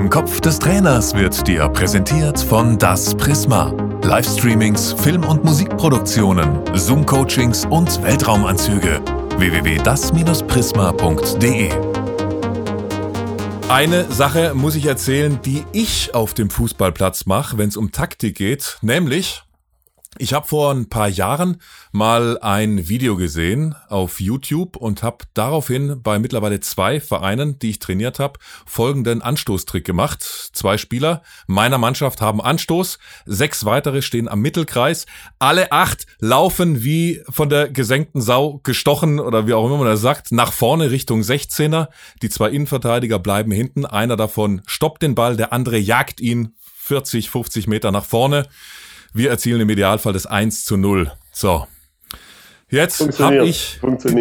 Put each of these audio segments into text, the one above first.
Im Kopf des Trainers wird dir präsentiert von Das Prisma. Livestreamings, Film- und Musikproduktionen, Zoom-Coachings und Weltraumanzüge. www.das-prisma.de Eine Sache muss ich erzählen, die ich auf dem Fußballplatz mache, wenn es um Taktik geht, nämlich ich habe vor ein paar Jahren mal ein Video gesehen auf YouTube und habe daraufhin bei mittlerweile zwei Vereinen, die ich trainiert habe, folgenden Anstoßtrick gemacht. Zwei Spieler meiner Mannschaft haben Anstoß, sechs weitere stehen am Mittelkreis, alle acht laufen wie von der gesenkten Sau gestochen oder wie auch immer man das sagt, nach vorne Richtung 16er. Die zwei Innenverteidiger bleiben hinten, einer davon stoppt den Ball, der andere jagt ihn 40, 50 Meter nach vorne. Wir erzielen im Idealfall das 1 zu 0. So. Jetzt habe ich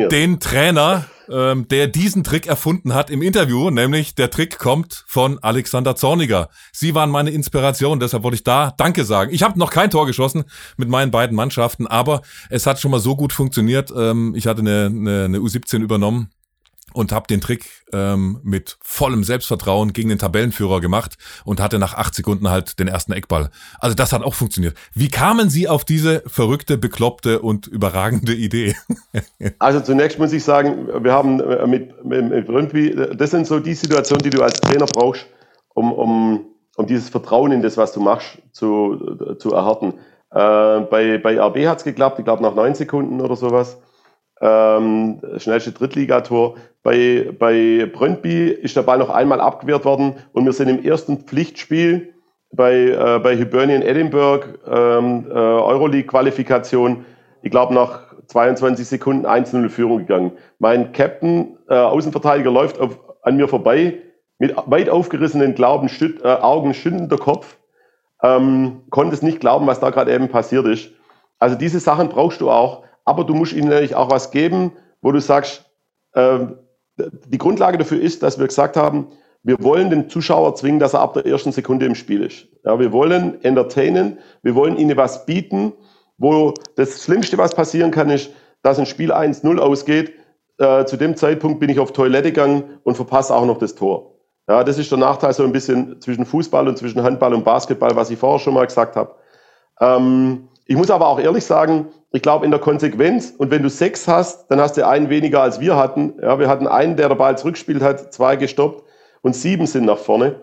den Trainer, ähm, der diesen Trick erfunden hat, im Interview, nämlich der Trick kommt von Alexander Zorniger. Sie waren meine Inspiration, deshalb wollte ich da Danke sagen. Ich habe noch kein Tor geschossen mit meinen beiden Mannschaften, aber es hat schon mal so gut funktioniert. Ähm, ich hatte eine, eine, eine U17 übernommen und habe den Trick ähm, mit vollem Selbstvertrauen gegen den Tabellenführer gemacht und hatte nach acht Sekunden halt den ersten Eckball. Also das hat auch funktioniert. Wie kamen Sie auf diese verrückte, bekloppte und überragende Idee? also zunächst muss ich sagen, wir haben äh, mit, mit, mit Rundby, das sind so die Situationen, die du als Trainer brauchst, um, um, um dieses Vertrauen in das, was du machst, zu, zu erhärten. Äh, bei, bei RB hat es geklappt, ich glaube nach neun Sekunden oder sowas ähm, schnellste Drittligator. Bei, bei Brøndby ist der Ball noch einmal abgewehrt worden und wir sind im ersten Pflichtspiel bei, äh, bei Hibernian Edinburgh, ähm, äh, Euroleague-Qualifikation, ich glaube nach 22 Sekunden 1-0 Führung gegangen. Mein Captain, äh, Außenverteidiger, läuft auf, an mir vorbei mit weit aufgerissenen Glauben, Stüt, äh, Augen, schüttender Kopf, ähm, konnte es nicht glauben, was da gerade eben passiert ist. Also diese Sachen brauchst du auch aber du musst ihnen natürlich auch was geben, wo du sagst, äh, die Grundlage dafür ist, dass wir gesagt haben, wir wollen den Zuschauer zwingen, dass er ab der ersten Sekunde im Spiel ist. Ja, wir wollen entertainen, wir wollen ihnen was bieten, wo das Schlimmste, was passieren kann, ist, dass ein Spiel 1-0 ausgeht. Äh, zu dem Zeitpunkt bin ich auf Toilette gegangen und verpasse auch noch das Tor. Ja, das ist der Nachteil so ein bisschen zwischen Fußball und zwischen Handball und Basketball, was ich vorher schon mal gesagt habe. Ähm, ich muss aber auch ehrlich sagen, ich glaube in der Konsequenz, und wenn du sechs hast, dann hast du einen weniger als wir hatten. Ja, wir hatten einen, der den Ball zurückspielt hat, zwei gestoppt und sieben sind nach vorne.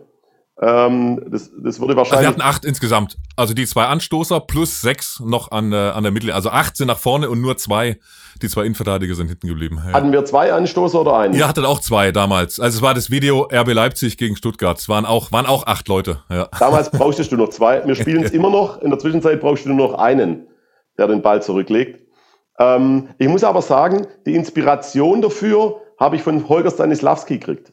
Ähm, das, das würde wahrscheinlich. Also wir hatten acht insgesamt. Also die zwei Anstoßer plus sechs noch an, äh, an der Mittel. Also acht sind nach vorne und nur zwei, die zwei Innenverteidiger sind hinten geblieben. Ja. Hatten wir zwei Anstoßer oder einen? Ihr hattet auch zwei damals. Also es war das Video RB Leipzig gegen Stuttgart. Es waren auch, waren auch acht Leute. Ja. Damals brauchtest du noch zwei. Wir spielen es immer noch. In der Zwischenzeit brauchst du nur noch einen, der den Ball zurücklegt. Ähm, ich muss aber sagen, die Inspiration dafür habe ich von Holger Stanislawski gekriegt.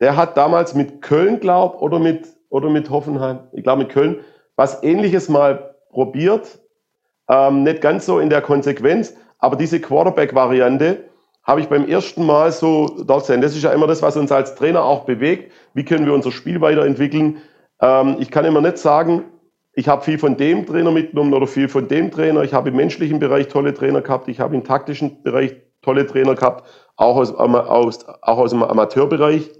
Der hat damals mit Köln, glaub, oder mit, oder mit Hoffenheim, ich glaube mit Köln, was ähnliches mal probiert. Ähm, nicht ganz so in der Konsequenz, aber diese Quarterback-Variante habe ich beim ersten Mal so dort sehen. Das ist ja immer das, was uns als Trainer auch bewegt. Wie können wir unser Spiel weiterentwickeln? Ähm, ich kann immer nicht sagen, ich habe viel von dem Trainer mitgenommen oder viel von dem Trainer. Ich habe im menschlichen Bereich tolle Trainer gehabt. Ich habe im taktischen Bereich tolle Trainer gehabt, auch aus, aus, auch aus dem Amateurbereich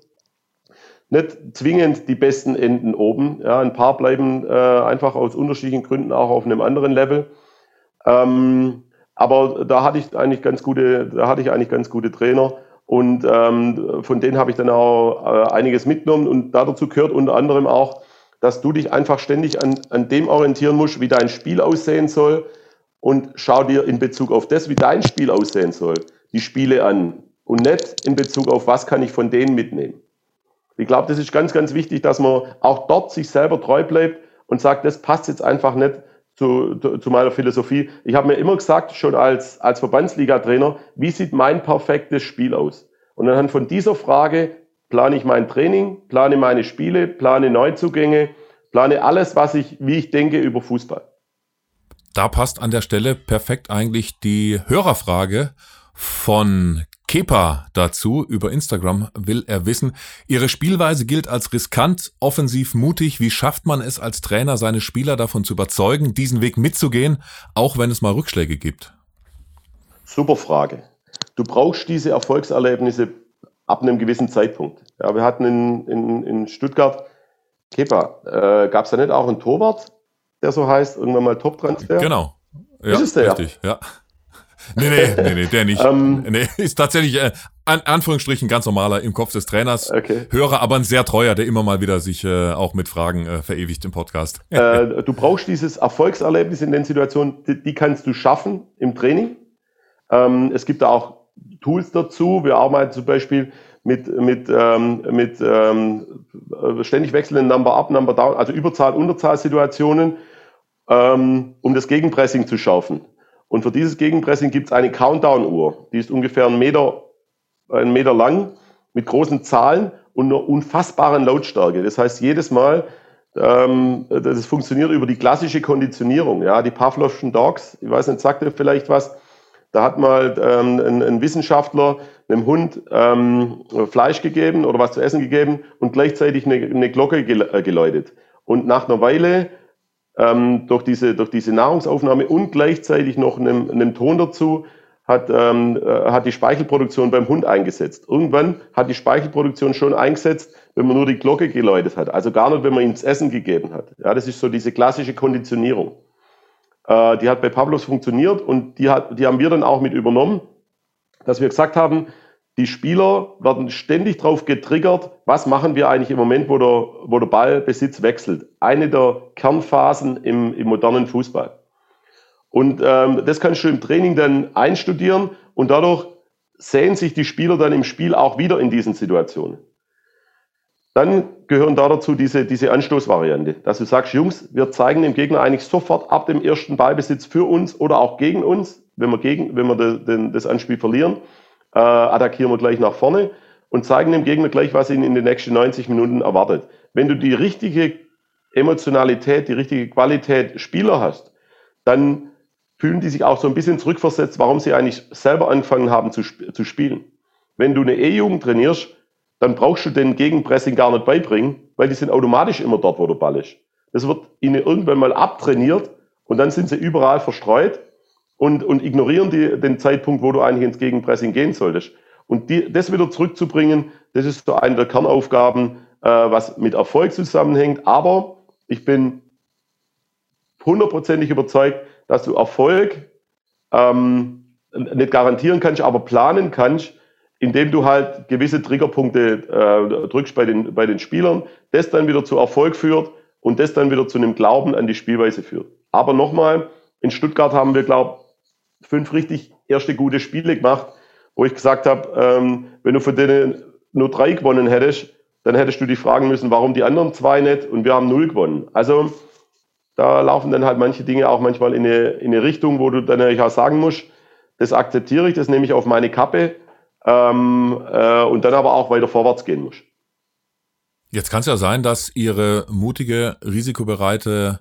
nicht zwingend die besten Enden oben. Ja, ein paar bleiben äh, einfach aus unterschiedlichen Gründen auch auf einem anderen Level. Ähm, aber da hatte ich eigentlich ganz gute, da hatte ich eigentlich ganz gute Trainer und ähm, von denen habe ich dann auch äh, einiges mitgenommen und dazu gehört unter anderem auch, dass du dich einfach ständig an, an dem orientieren musst, wie dein Spiel aussehen soll und schau dir in Bezug auf das, wie dein Spiel aussehen soll, die Spiele an und nicht in Bezug auf was kann ich von denen mitnehmen. Ich glaube, das ist ganz, ganz wichtig, dass man auch dort sich selber treu bleibt und sagt, das passt jetzt einfach nicht zu, zu meiner Philosophie. Ich habe mir immer gesagt, schon als, als Verbandsliga-Trainer, wie sieht mein perfektes Spiel aus? Und anhand von dieser Frage plane ich mein Training, plane meine Spiele, plane Neuzugänge, plane alles, was ich, wie ich denke über Fußball. Da passt an der Stelle perfekt eigentlich die Hörerfrage von Kepa dazu. Über Instagram will er wissen, Ihre Spielweise gilt als riskant, offensiv, mutig. Wie schafft man es als Trainer, seine Spieler davon zu überzeugen, diesen Weg mitzugehen, auch wenn es mal Rückschläge gibt? Super Frage. Du brauchst diese Erfolgserlebnisse ab einem gewissen Zeitpunkt. Ja, wir hatten in, in, in Stuttgart Kepa, äh, gab es da nicht auch einen Torwart, der so heißt, irgendwann mal Top-Transfer? Genau. Ja, ist es der? Richtig, ja. Nee, nee, nee, nee, der nicht. ähm, nee, ist tatsächlich äh, an Anführungsstrichen ganz normaler im Kopf des Trainers. Okay. Hörer, aber ein sehr treuer, der immer mal wieder sich äh, auch mit Fragen äh, verewigt im Podcast. Äh, du brauchst dieses Erfolgserlebnis in den Situationen, die, die kannst du schaffen im Training. Ähm, es gibt da auch Tools dazu. Wir arbeiten zum Beispiel mit, mit, ähm, mit ähm, ständig wechselnden Number-Up, Number-Down, also Überzahl-Unterzahl-Situationen, ähm, um das Gegenpressing zu schaffen. Und für dieses Gegenpressing gibt es eine Countdown-Uhr. Die ist ungefähr einen Meter, einen Meter lang mit großen Zahlen und einer unfassbaren Lautstärke. Das heißt, jedes Mal, ähm, das funktioniert über die klassische Konditionierung. Ja, die Pavlovschen Dogs, ich weiß nicht, sagt ihr vielleicht was? Da hat mal ähm, ein, ein, Wissenschaftler einem Hund ähm, Fleisch gegeben oder was zu essen gegeben und gleichzeitig eine, eine Glocke äh, geläutet. Und nach einer Weile ähm, durch, diese, durch diese Nahrungsaufnahme und gleichzeitig noch einem, einem Ton dazu hat, ähm, äh, hat die Speichelproduktion beim Hund eingesetzt. Irgendwann hat die Speichelproduktion schon eingesetzt, wenn man nur die Glocke geläutet hat. Also gar nicht, wenn man ihm das Essen gegeben hat. Ja, das ist so diese klassische Konditionierung. Äh, die hat bei Pavlos funktioniert und die, hat, die haben wir dann auch mit übernommen, dass wir gesagt haben, die Spieler werden ständig darauf getriggert, was machen wir eigentlich im Moment, wo der, wo der Ballbesitz wechselt. Eine der Kernphasen im, im modernen Fußball. Und ähm, das kannst du im Training dann einstudieren und dadurch sehen sich die Spieler dann im Spiel auch wieder in diesen Situationen. Dann gehören da dazu diese, diese Anstoßvariante, dass du sagst, Jungs, wir zeigen dem Gegner eigentlich sofort ab dem ersten Ballbesitz für uns oder auch gegen uns, wenn wir, gegen, wenn wir de, de, das Anspiel verlieren, äh, attackieren wir gleich nach vorne und zeigen dem Gegner gleich, was ihn in den nächsten 90 Minuten erwartet. Wenn du die richtige Emotionalität, die richtige Qualität Spieler hast, dann fühlen die sich auch so ein bisschen zurückversetzt, warum sie eigentlich selber angefangen haben zu, zu spielen. Wenn du eine E-Jugend trainierst, dann brauchst du den Gegenpressing gar nicht beibringen, weil die sind automatisch immer dort, wo der Ball ist. Das wird ihnen irgendwann mal abtrainiert und dann sind sie überall verstreut und, und ignorieren die, den Zeitpunkt, wo du eigentlich ins Gegenpressing gehen solltest. Und die, das wieder zurückzubringen, das ist so eine der Kernaufgaben, äh, was mit Erfolg zusammenhängt. Aber ich bin hundertprozentig überzeugt, dass du Erfolg ähm, nicht garantieren kannst, aber planen kannst, indem du halt gewisse Triggerpunkte äh, drückst bei den, bei den Spielern, das dann wieder zu Erfolg führt und das dann wieder zu einem Glauben an die Spielweise führt. Aber nochmal, in Stuttgart haben wir, glaube fünf richtig erste gute Spiele gemacht, wo ich gesagt habe, ähm, wenn du von denen nur drei gewonnen hättest, dann hättest du dich fragen müssen, warum die anderen zwei nicht und wir haben null gewonnen. Also da laufen dann halt manche Dinge auch manchmal in eine, in eine Richtung, wo du dann natürlich auch sagen musst, das akzeptiere ich, das nehme ich auf meine Kappe ähm, äh, und dann aber auch weiter vorwärts gehen muss. Jetzt kann es ja sein, dass Ihre mutige, risikobereite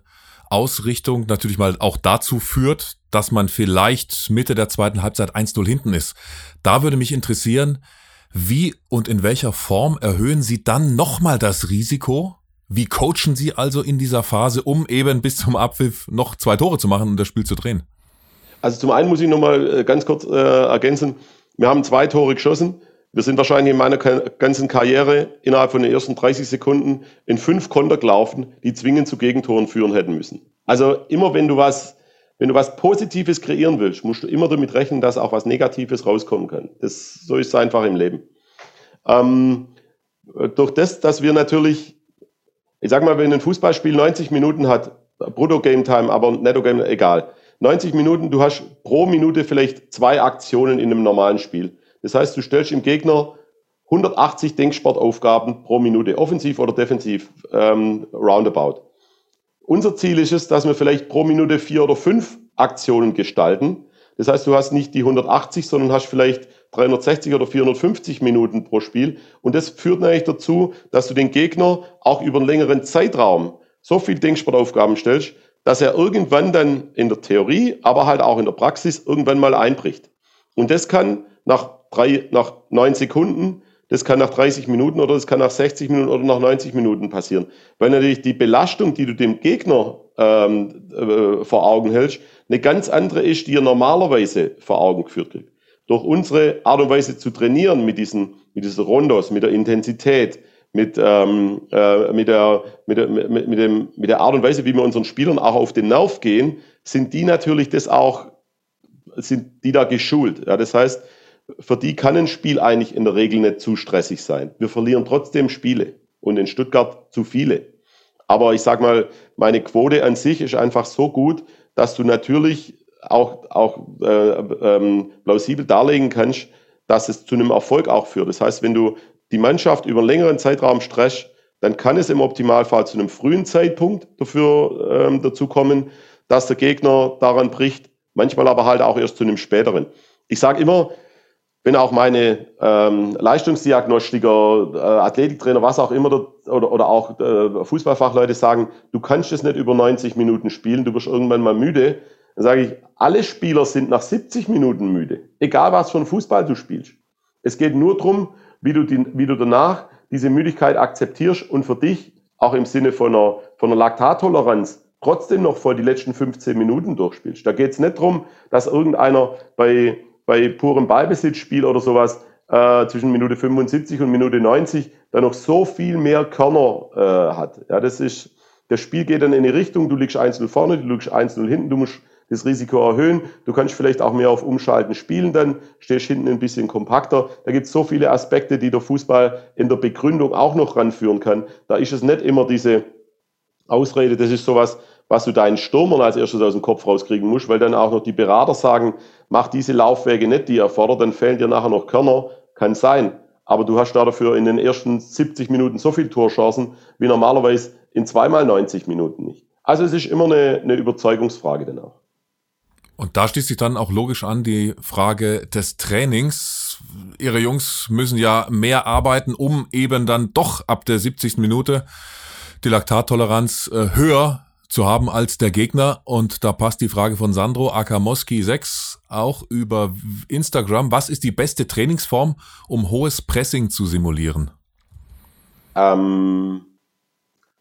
Ausrichtung natürlich mal auch dazu führt, dass man vielleicht Mitte der zweiten Halbzeit 1-0 hinten ist. Da würde mich interessieren, wie und in welcher Form erhöhen Sie dann nochmal das Risiko? Wie coachen Sie also in dieser Phase, um eben bis zum Abpfiff noch zwei Tore zu machen und das Spiel zu drehen? Also zum einen muss ich nochmal äh, ganz kurz äh, ergänzen, wir haben zwei Tore geschossen. Wir sind wahrscheinlich in meiner ganzen Karriere innerhalb von den ersten 30 Sekunden in fünf Konter gelaufen, die zwingend zu Gegentoren führen hätten müssen. Also immer wenn du was, wenn du was Positives kreieren willst, musst du immer damit rechnen, dass auch was Negatives rauskommen kann. Das, so ist es einfach im Leben. Ähm, durch das, dass wir natürlich, ich sag mal, wenn ein Fußballspiel 90 Minuten hat, Brutto Game Time, aber Netto Game, egal. 90 Minuten, du hast pro Minute vielleicht zwei Aktionen in einem normalen Spiel. Das heißt, du stellst im Gegner 180 Denksportaufgaben pro Minute, offensiv oder defensiv, ähm, roundabout. Unser Ziel ist es, dass wir vielleicht pro Minute vier oder fünf Aktionen gestalten. Das heißt, du hast nicht die 180, sondern hast vielleicht 360 oder 450 Minuten pro Spiel. Und das führt natürlich dazu, dass du den Gegner auch über einen längeren Zeitraum so viel Denksportaufgaben stellst, dass er irgendwann dann in der Theorie, aber halt auch in der Praxis irgendwann mal einbricht. Und das kann nach drei, nach neun Sekunden, das kann nach 30 Minuten oder das kann nach 60 Minuten oder nach 90 Minuten passieren. Weil natürlich die Belastung, die du dem Gegner ähm, äh, vor Augen hältst, eine ganz andere ist, die er normalerweise vor Augen geführt kriegt. Durch unsere Art und Weise zu trainieren mit diesen, mit diesen Rondos, mit der Intensität, mit, ähm, äh, mit, der, mit, mit, mit, dem, mit der Art und Weise, wie wir unseren Spielern auch auf den Nerv gehen, sind die natürlich das auch, sind die da geschult. Ja, das heißt, für die kann ein Spiel eigentlich in der Regel nicht zu stressig sein. Wir verlieren trotzdem Spiele und in Stuttgart zu viele. Aber ich sag mal, meine Quote an sich ist einfach so gut, dass du natürlich auch, auch äh, ähm, plausibel darlegen kannst, dass es zu einem Erfolg auch führt. Das heißt, wenn du die Mannschaft über einen längeren Zeitraum stresst, dann kann es im Optimalfall zu einem frühen Zeitpunkt dafür ähm, dazu kommen, dass der Gegner daran bricht, manchmal aber halt auch erst zu einem späteren. Ich sage immer, wenn auch meine ähm, Leistungsdiagnostiker, äh, Athletiktrainer, was auch immer, oder, oder auch äh, Fußballfachleute sagen, du kannst es nicht über 90 Minuten spielen, du wirst irgendwann mal müde, dann sage ich, alle Spieler sind nach 70 Minuten müde, egal was für ein Fußball du spielst. Es geht nur darum, wie du, die, wie du danach diese Müdigkeit akzeptierst und für dich auch im Sinne von einer, von einer Laktattoleranz trotzdem noch vor die letzten 15 Minuten durchspielst. Da geht es nicht darum, dass irgendeiner bei, bei purem Ballbesitzspiel oder sowas äh, zwischen Minute 75 und Minute 90 da noch so viel mehr Körner äh, hat. Ja, das ist, das Spiel geht dann in eine Richtung, du liegst 1-0 vorne, du liegst 1-0 hinten, du musst das Risiko erhöhen. Du kannst vielleicht auch mehr auf Umschalten spielen, dann stehst hinten ein bisschen kompakter. Da gibt es so viele Aspekte, die der Fußball in der Begründung auch noch ranführen kann. Da ist es nicht immer diese Ausrede, das ist sowas, was du deinen Stürmern als erstes aus dem Kopf rauskriegen musst, weil dann auch noch die Berater sagen, mach diese Laufwege nicht, die er fordert, dann fehlen dir nachher noch Körner. Kann sein. Aber du hast da dafür in den ersten 70 Minuten so viel Torchancen wie normalerweise in zweimal 90 Minuten nicht. Also es ist immer eine, eine Überzeugungsfrage dann auch. Und da schließt sich dann auch logisch an die Frage des Trainings. Ihre Jungs müssen ja mehr arbeiten, um eben dann doch ab der 70. Minute die Laktattoleranz äh, höher zu haben als der Gegner. Und da passt die Frage von Sandro Akamoski6 auch über Instagram. Was ist die beste Trainingsform, um hohes Pressing zu simulieren? Ähm,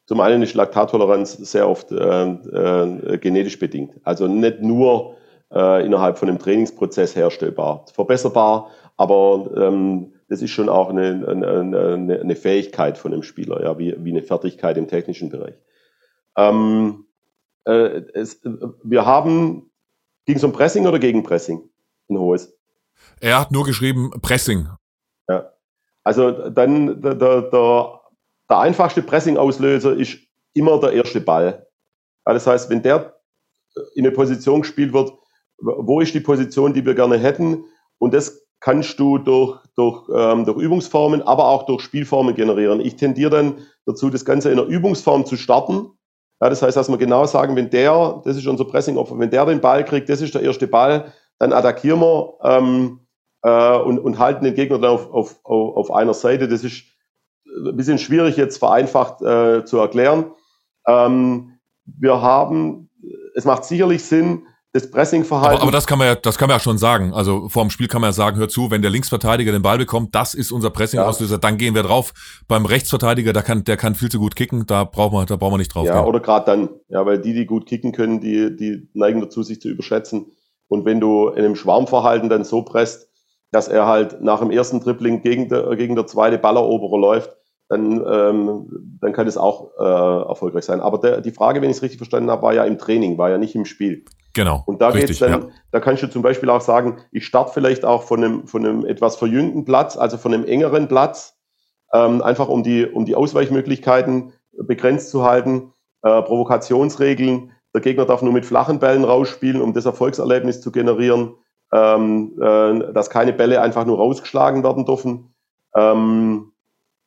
zum einen ist Laktattoleranz sehr oft äh, äh, genetisch bedingt. Also nicht nur äh, innerhalb von einem Trainingsprozess herstellbar. Verbesserbar, aber ähm, das ist schon auch eine, eine, eine Fähigkeit von einem Spieler, ja, wie, wie eine Fertigkeit im technischen Bereich. Ähm, äh, es, wir haben, ging es um Pressing oder gegen Pressing? Ein hohes. Er hat nur geschrieben Pressing. Ja. Also dann der, der, der, der einfachste Pressing-Auslöser ist immer der erste Ball. Das heißt, wenn der in eine Position gespielt wird, wo ist die Position, die wir gerne hätten. Und das kannst du durch, durch, ähm, durch Übungsformen, aber auch durch Spielformen generieren. Ich tendiere dann dazu, das Ganze in einer Übungsform zu starten. Ja, das heißt, dass wir genau sagen, wenn der, das ist unser Pressing-Opfer, wenn der den Ball kriegt, das ist der erste Ball, dann attackieren wir ähm, äh, und, und halten den Gegner dann auf, auf, auf einer Seite. Das ist ein bisschen schwierig jetzt vereinfacht äh, zu erklären. Ähm, wir haben, es macht sicherlich Sinn, das Pressingverhalten. Aber, aber das kann man ja, das kann man ja schon sagen. Also vor dem Spiel kann man ja sagen, hör zu, wenn der Linksverteidiger den Ball bekommt, das ist unser Pressing-Auslöser, ja. dann gehen wir drauf. Beim Rechtsverteidiger, der kann, der kann viel zu gut kicken, da braucht man, da brauchen wir nicht drauf. Ja, gehen. oder gerade dann, ja, weil die, die gut kicken können, die, die neigen dazu, sich zu überschätzen. Und wenn du in einem Schwarmverhalten dann so presst, dass er halt nach dem ersten Tripling gegen der, gegen der zweite Balleroberer läuft, dann, ähm, dann kann es auch äh, erfolgreich sein. Aber der, die Frage, wenn ich es richtig verstanden habe, war ja im Training, war ja nicht im Spiel. Genau. Und da geht's dann, ja. da kannst du zum Beispiel auch sagen, ich starte vielleicht auch von einem, von einem etwas verjüngten Platz, also von einem engeren Platz, ähm, einfach um die, um die Ausweichmöglichkeiten begrenzt zu halten, äh, Provokationsregeln. Der Gegner darf nur mit flachen Bällen rausspielen, um das Erfolgserlebnis zu generieren, ähm, äh, dass keine Bälle einfach nur rausgeschlagen werden dürfen. Ähm,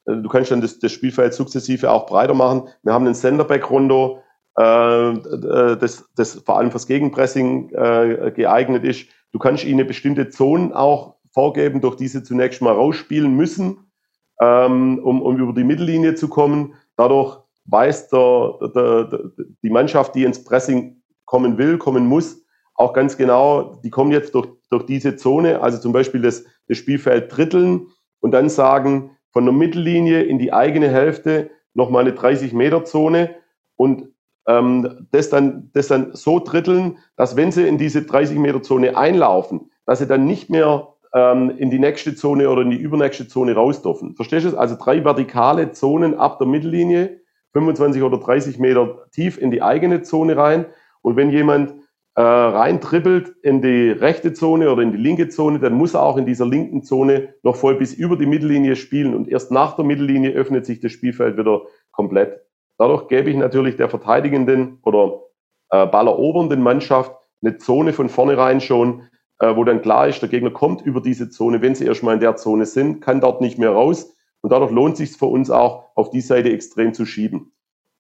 du kannst dann das, das Spielfeld sukzessive auch breiter machen. Wir haben einen Centerback-Rondo, äh, das, das vor allem fürs Gegenpressing äh, geeignet ist. Du kannst ihnen bestimmte Zonen auch vorgeben, durch diese zunächst mal rausspielen müssen, ähm, um, um über die Mittellinie zu kommen. Dadurch weiß der, der, der, die Mannschaft, die ins Pressing kommen will, kommen muss, auch ganz genau, die kommen jetzt durch, durch diese Zone, also zum Beispiel das, das Spielfeld dritteln und dann sagen, von der Mittellinie in die eigene Hälfte nochmal eine 30-Meter-Zone und ähm, das, dann, das dann so dritteln, dass wenn sie in diese 30 Meter Zone einlaufen, dass sie dann nicht mehr ähm, in die nächste Zone oder in die übernächste Zone raus dürfen. Verstehst du? Also drei vertikale Zonen ab der Mittellinie, 25 oder 30 Meter tief in die eigene Zone rein. Und wenn jemand äh, rein trippelt in die rechte Zone oder in die linke Zone, dann muss er auch in dieser linken Zone noch voll bis über die Mittellinie spielen. Und erst nach der Mittellinie öffnet sich das Spielfeld wieder komplett. Dadurch gebe ich natürlich der verteidigenden oder äh, ballerobernden Mannschaft eine Zone von vornherein schon, äh, wo dann klar ist, der Gegner kommt über diese Zone. Wenn sie erstmal in der Zone sind, kann dort nicht mehr raus. Und dadurch lohnt sich für uns auch, auf die Seite extrem zu schieben.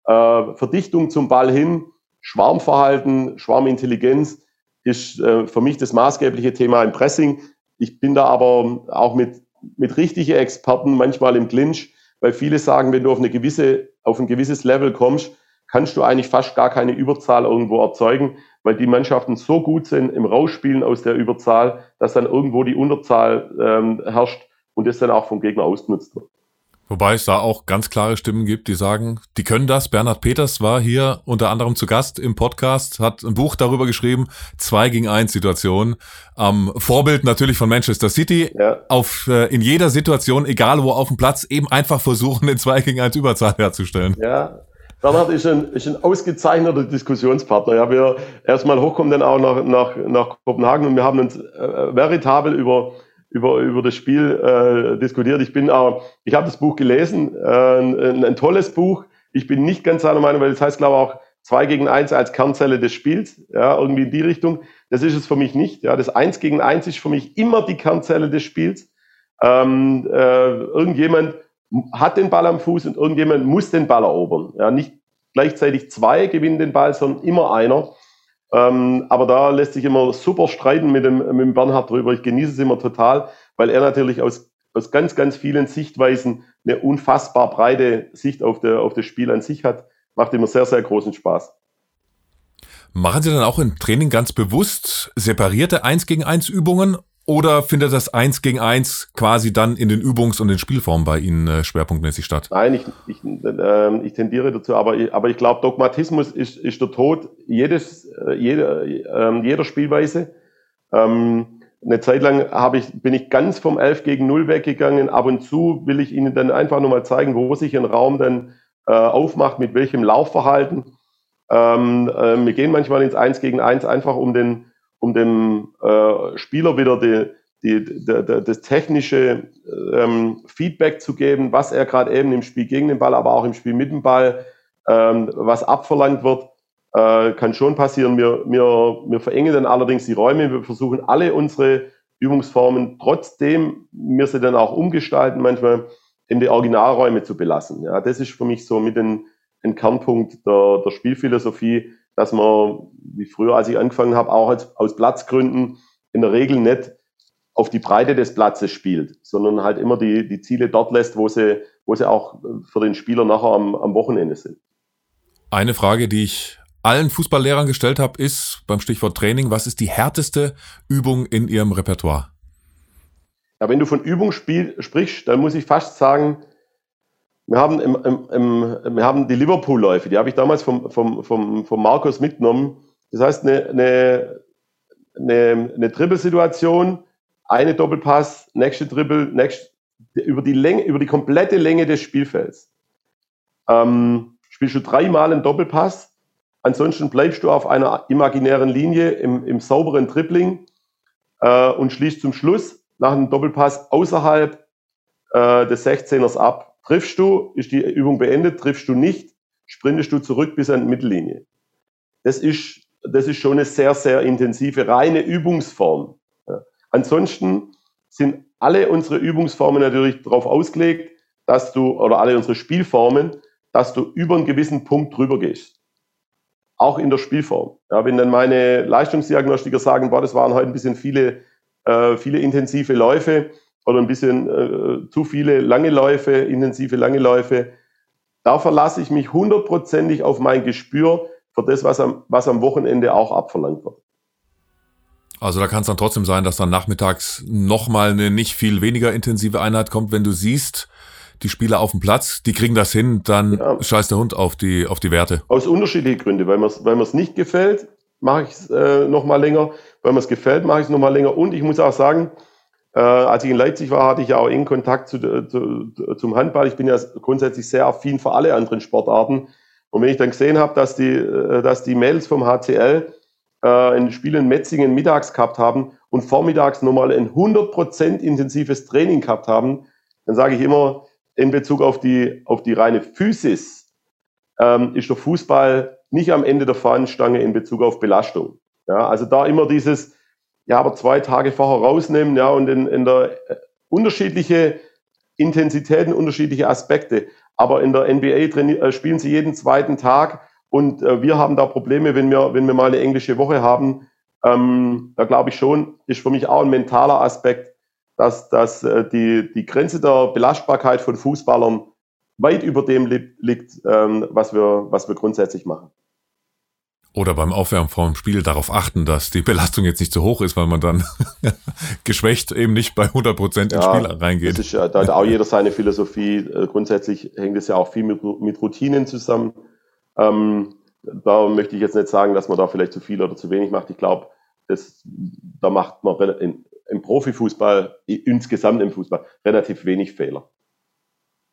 Äh, Verdichtung zum Ball hin, Schwarmverhalten, Schwarmintelligenz ist äh, für mich das maßgebliche Thema im Pressing. Ich bin da aber auch mit, mit richtigen Experten manchmal im Clinch, weil viele sagen, wenn du auf, eine gewisse, auf ein gewisses Level kommst, kannst du eigentlich fast gar keine Überzahl irgendwo erzeugen, weil die Mannschaften so gut sind im Rausspielen aus der Überzahl, dass dann irgendwo die Unterzahl ähm, herrscht und das dann auch vom Gegner ausgenutzt wird. Wobei es da auch ganz klare Stimmen gibt, die sagen, die können das. Bernhard Peters war hier unter anderem zu Gast im Podcast, hat ein Buch darüber geschrieben, zwei gegen eins Situation. Am Vorbild natürlich von Manchester City. Ja. Auf, äh, in jeder Situation, egal wo auf dem Platz, eben einfach versuchen, den zwei gegen eins Überzahl herzustellen. Ja, Bernhard ist ein, ist ein ausgezeichneter Diskussionspartner. Ja, wir erstmal hochkommen dann auch nach, nach, nach Kopenhagen und wir haben uns äh, veritabel über, über, über das Spiel äh, diskutiert. Ich bin auch, ich habe das Buch gelesen, äh, ein, ein, tolles Buch. Ich bin nicht ganz seiner Meinung, weil das heißt, glaube ich, auch zwei gegen eins als Kernzelle des Spiels, ja, irgendwie in die Richtung. Das ist es für mich nicht. Ja, das eins gegen eins ist für mich immer die Kernzelle des Spiels. Ähm, äh, irgendjemand hat den Ball am Fuß und irgendjemand muss den Ball erobern. Ja, nicht gleichzeitig zwei gewinnen den Ball, sondern immer einer. Ähm, aber da lässt sich immer super streiten mit dem, mit dem Bernhard drüber. Ich genieße es immer total, weil er natürlich aus, aus ganz, ganz vielen Sichtweisen eine unfassbar breite Sicht auf, der, auf das Spiel an sich hat. Macht immer sehr, sehr großen Spaß. Machen Sie dann auch im Training ganz bewusst separierte 1 gegen 1 Übungen oder findet das Eins gegen Eins quasi dann in den Übungs- und den Spielformen bei Ihnen äh, schwerpunktmäßig statt? Nein, ich, ich, äh, ich tendiere dazu, aber ich, aber ich glaube, Dogmatismus ist, ist der Tod jedes, jeder, äh, jeder Spielweise. Ähm, eine Zeit lang ich, bin ich ganz vom 11 gegen 0 weggegangen. Ab und zu will ich Ihnen dann einfach nur mal zeigen, wo sich ein Raum dann äh, aufmacht, mit welchem Laufverhalten. Ähm, äh, wir gehen manchmal ins 1 gegen 1 einfach um den um dem äh, Spieler wieder die, die, die, die, das technische ähm, Feedback zu geben, was er gerade eben im Spiel gegen den Ball, aber auch im Spiel mit dem Ball, ähm, was abverlangt wird, äh, kann schon passieren. Wir, wir, wir verengen dann allerdings die Räume. Wir versuchen alle unsere Übungsformen, trotzdem wir sie dann auch umgestalten, manchmal in die Originalräume zu belassen. Ja, das ist für mich so mit den, ein Kernpunkt der, der Spielphilosophie, dass man, wie früher, als ich angefangen habe, auch als, aus Platzgründen in der Regel nicht auf die Breite des Platzes spielt, sondern halt immer die, die Ziele dort lässt, wo sie, wo sie auch für den Spieler nachher am, am Wochenende sind. Eine Frage, die ich allen Fußballlehrern gestellt habe, ist beim Stichwort Training, was ist die härteste Übung in Ihrem Repertoire? Ja, wenn du von Übung spiel, sprichst, dann muss ich fast sagen, wir haben, im, im, im, wir haben die Liverpool-Läufe, die habe ich damals vom, vom, vom, vom Markus mitgenommen. Das heißt, eine, eine, eine, eine Trippelsituation, eine Doppelpass, nächste Trippel, nächste, über die Länge, über die komplette Länge des Spielfelds. Ähm, spielst du dreimal einen Doppelpass, ansonsten bleibst du auf einer imaginären Linie im, im sauberen Tripling äh, und schließt zum Schluss nach einem Doppelpass außerhalb äh, des 16ers ab. Triffst du, ist die Übung beendet, triffst du nicht, sprintest du zurück bis an die Mittellinie. Das ist, das ist schon eine sehr, sehr intensive, reine Übungsform. Ja. Ansonsten sind alle unsere Übungsformen natürlich darauf ausgelegt, dass du, oder alle unsere Spielformen, dass du über einen gewissen Punkt drüber gehst. Auch in der Spielform. Ja, wenn dann meine Leistungsdiagnostiker sagen, boah, das waren heute ein bisschen viele, äh, viele intensive Läufe, oder ein bisschen äh, zu viele lange Läufe, intensive lange Läufe. Da verlasse ich mich hundertprozentig auf mein Gespür für das, was am, was am Wochenende auch abverlangt wird. Also da kann es dann trotzdem sein, dass dann nachmittags nochmal eine nicht viel weniger intensive Einheit kommt, wenn du siehst, die Spieler auf dem Platz, die kriegen das hin, dann ja. scheißt der Hund auf die, auf die Werte. Aus unterschiedlichen Gründen. Weil mir es weil nicht gefällt, mache ich es äh, nochmal länger. Weil mir es gefällt, mache ich es nochmal länger. Und ich muss auch sagen, Äh, als ich in Leipzig war, hatte ich ja auch engen Kontakt zu, zu, zum Handball. Ich bin ja grundsätzlich sehr affin für alle anderen Sportarten. Und wenn ich dann gesehen habe, dass die, äh, dass die Mädels vom HCL äh, ein Spiel in Metzingen mittags gehabt haben und vormittags nochmal ein 100% intensives Training gehabt haben, dann sage ich immer, in Bezug auf die, auf die reine Physis, ähm, ist der Fußball nicht am Ende der Fahnenstange in Bezug auf Belastung. Ja, also da immer dieses, ja, aber zwei Tage vorher rausnehmen, ja, und in, in der äh, unterschiedliche Intensitäten, unterschiedliche Aspekte. Aber in der NBA äh, spielen sie jeden zweiten Tag und äh, wir haben da Probleme, wenn wir, wenn wir mal eine englische Woche haben. Ähm, da glaube ich schon, ist für mich auch ein mentaler Aspekt, dass, dass äh, die, die Grenze der Belastbarkeit von Fußballern weit über dem li liegt, ähm, was, wir, was wir grundsätzlich machen. Oder beim Aufwärmen vor dem Spiel darauf achten, dass die Belastung jetzt nicht zu hoch ist, weil man dann geschwächt eben nicht bei 100 Prozent ins ja, Spiel reingeht. Ist, da hat auch jeder seine Philosophie. Äh, grundsätzlich hängt es ja auch viel mit, mit Routinen zusammen. Ähm, da möchte ich jetzt nicht sagen, dass man da vielleicht zu viel oder zu wenig macht. Ich glaube, da macht man im, im Profifußball, insgesamt im Fußball, relativ wenig Fehler.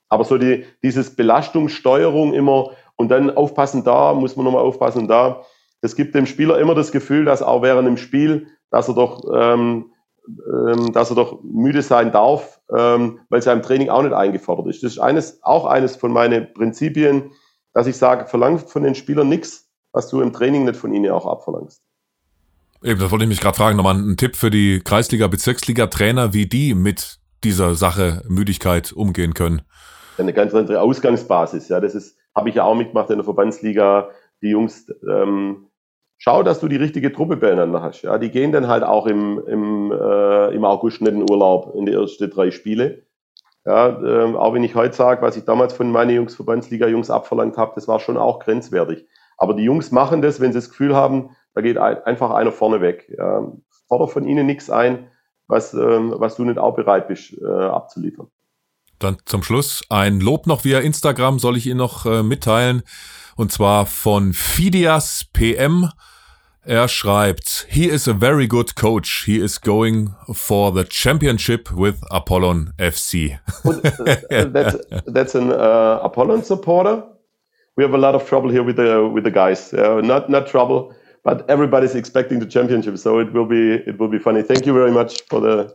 Aber so die, dieses Belastungssteuerung immer und dann aufpassen da, muss man nochmal aufpassen da. Das gibt dem Spieler immer das Gefühl, dass auch während dem Spiel, dass er doch, ähm, ähm, dass er doch müde sein darf, ähm, weil es ja im Training auch nicht eingefordert ist. Das ist eines, auch eines von meinen Prinzipien, dass ich sage, verlangt von den Spielern nichts, was du im Training nicht von ihnen auch abverlangst. Eben, das wollte ich mich gerade fragen. Nochmal ein Tipp für die Kreisliga, Bezirksliga-Trainer, wie die mit dieser Sache Müdigkeit umgehen können eine ganz andere Ausgangsbasis. Ja, das ist, habe ich ja auch mitgemacht in der Verbandsliga. Die Jungs, ähm, schau, dass du die richtige Truppe beieinander hast. Ja, die gehen dann halt auch im, im, äh, im August nicht in Urlaub in die ersten drei Spiele. Ja, ähm, auch wenn ich heute sage, was ich damals von meinen Jungs, Verbandsliga-Jungs abverlangt habe, das war schon auch grenzwertig. Aber die Jungs machen das, wenn sie das Gefühl haben, da geht ein, einfach einer vorne weg. Ja, forder von ihnen nichts ein, was, ähm, was du nicht auch bereit bist äh, abzuliefern. Dann zum Schluss ein Lob noch via Instagram soll ich Ihnen noch äh, mitteilen. Und zwar von Fidias PM. Er schreibt, he is a very good coach. He is going for the championship with Apollon FC. that's, that's an uh, Apollon supporter. We have a lot of trouble here with the with the guys. Uh, not not trouble, but everybody's expecting the championship, so it will be it will be funny. Thank you very much for the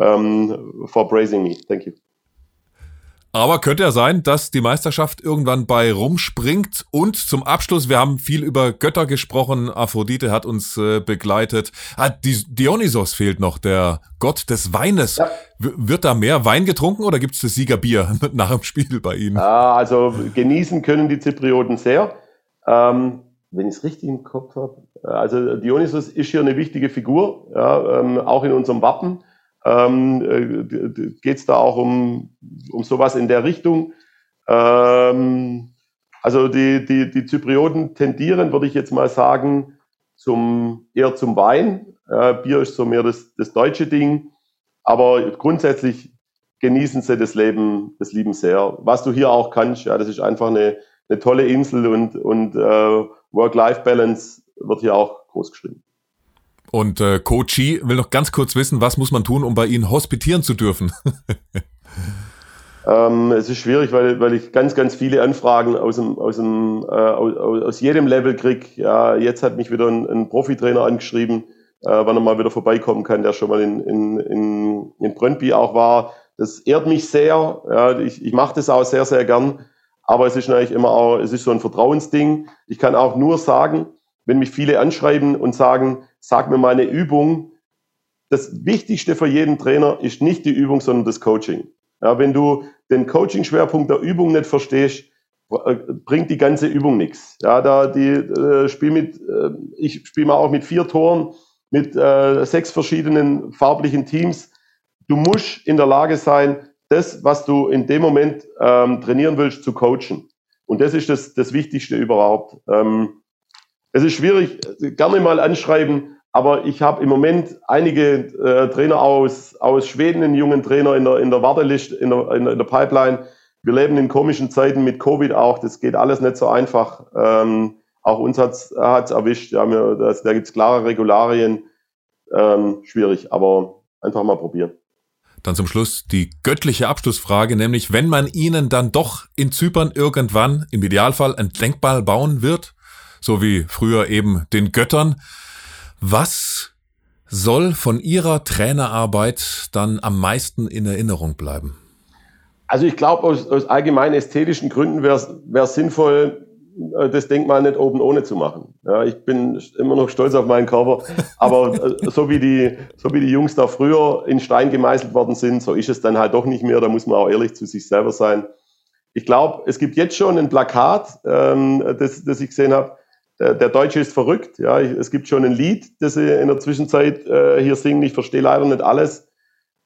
um, for praising me. Thank you. Aber könnte ja sein, dass die Meisterschaft irgendwann bei rumspringt. Und zum Abschluss, wir haben viel über Götter gesprochen. Aphrodite hat uns äh, begleitet. Ah, Dionysos fehlt noch, der Gott des Weines. Ja. Wird da mehr Wein getrunken oder gibt es das Siegerbier nach dem Spiel bei Ihnen? Ja, also genießen können die Zyprioten sehr. Ähm, wenn ich es richtig im Kopf habe. Äh, also Dionysos ist hier eine wichtige Figur, ja, ähm, auch in unserem Wappen ähm, äh, geht es da auch um, um sowas in der Richtung. Ähm, also die, die, die Zyprioten tendieren, würde ich jetzt mal sagen, zum, eher zum Wein. Äh, Bier ist so mehr das, das deutsche Ding. Aber grundsätzlich genießen sie das Leben, das Leben sehr. Was du hier auch kannst, ja, das ist einfach eine, eine tolle Insel und, und äh, Work-Life-Balance wird hier auch groß geschrieben. Und äh, Kochi will noch ganz kurz wissen, was muss man tun, um bei Ihnen hospitieren zu dürfen? ähm, es ist schwierig, weil, weil ich ganz, ganz viele Anfragen aus, dem, aus, dem, äh, aus, aus jedem Level kriege. Ja, jetzt hat mich wieder ein, ein Profitrainer angeschrieben, äh, wann er mal wieder vorbeikommen kann, der schon mal in, in, in, in Brøndby auch war. Das ehrt mich sehr. Ja, ich ich mache das auch sehr, sehr gern. Aber es ist natürlich immer auch, es ist so ein Vertrauensding. Ich kann auch nur sagen, wenn mich viele anschreiben und sagen, sag mir mal eine Übung, das Wichtigste für jeden Trainer ist nicht die Übung, sondern das Coaching. Ja, wenn du den Coaching-Schwerpunkt der Übung nicht verstehst, äh, bringt die ganze Übung nichts. Ja, da die äh, Spiel mit, äh, ich spiele mal auch mit vier Toren, mit äh, sechs verschiedenen farblichen Teams. Du musst in der Lage sein, das, was du in dem Moment ähm, trainieren willst, zu coachen. Und das ist das, das Wichtigste überhaupt. Ähm, es ist schwierig, gerne mal anschreiben, aber ich habe im Moment einige äh, Trainer aus, aus Schweden, einen jungen Trainer in der, in der Warteliste, in der, in der Pipeline. Wir leben in komischen Zeiten mit Covid auch. Das geht alles nicht so einfach. Ähm, auch uns hat es erwischt. Ja, wir, das, da gibt es klare Regularien. Ähm, schwierig, aber einfach mal probieren. dann zum Schluss die göttliche Abschlussfrage, nämlich wenn man Ihnen dann doch in Zypern irgendwann im Idealfall ein Denkmal bauen wird, so wie früher eben den Göttern, was soll von Ihrer Trainerarbeit dann am meisten in Erinnerung bleiben? Also ich glaube, aus, aus allgemein ästhetischen Gründen wäre es sinnvoll, äh, das Denkmal nicht oben ohne zu machen. Ja, ich bin immer noch stolz auf meinen Körper, aber äh, so wie die, so wie die Jungs da früher in Stein gemeißelt worden sind, so ist es dann halt doch nicht mehr. Da muss man auch ehrlich zu sich selber sein. Ich glaube, es gibt jetzt schon ein Plakat, ähm, das, das ich gesehen habe. Der, der, Deutsche ist verrückt. Ja, es gibt schon ein Lied, das sie in der Zwischenzeit äh, hier singen. Ich verstehe leider nicht alles.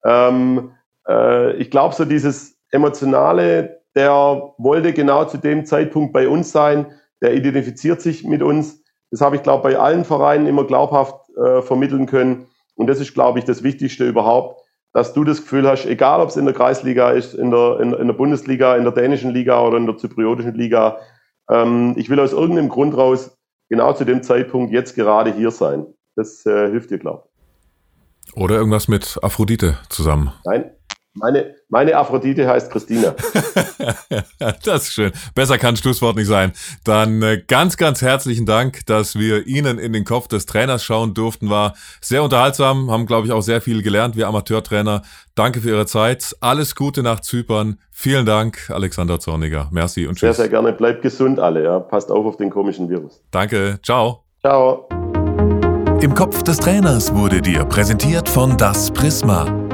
Ähm, äh, ich glaube, so dieses emotionale, der wollte genau zu dem Zeitpunkt bei uns sein, der identifiziert sich mit uns. Das habe ich, glaube bei allen Vereinen immer glaubhaft äh, vermitteln können. Und das ist, glaube ich, das Wichtigste überhaupt, dass du das Gefühl hast, egal ob es in der Kreisliga ist, in der, in, in der Bundesliga, in der dänischen Liga oder in der zypriotischen Liga, ähm, ich will aus irgendeinem Grund raus genau zu dem Zeitpunkt jetzt gerade hier sein. Das äh, hilft dir, glaube ich. Oder irgendwas mit Aphrodite zusammen. Nein, meine, meine Aphrodite heißt Christina. das ist schön. Besser kann Schlusswort nicht sein. Dann äh, ganz, ganz herzlichen Dank, dass wir Ihnen in den Kopf des Trainers schauen durften. War sehr unterhaltsam, haben, glaube ich, auch sehr viel gelernt, wir Amateurtrainer. Danke für Ihre Zeit. Alles Gute nach Zypern. Vielen Dank, Alexander Zorniger. Merci und tschüss. Sehr, sehr gerne. Bleibt gesund alle. Ja. Passt auf auf den komischen Virus. Danke. Ciao. Ciao. Im Kopf des Trainers wurde dir präsentiert von Das Prisma.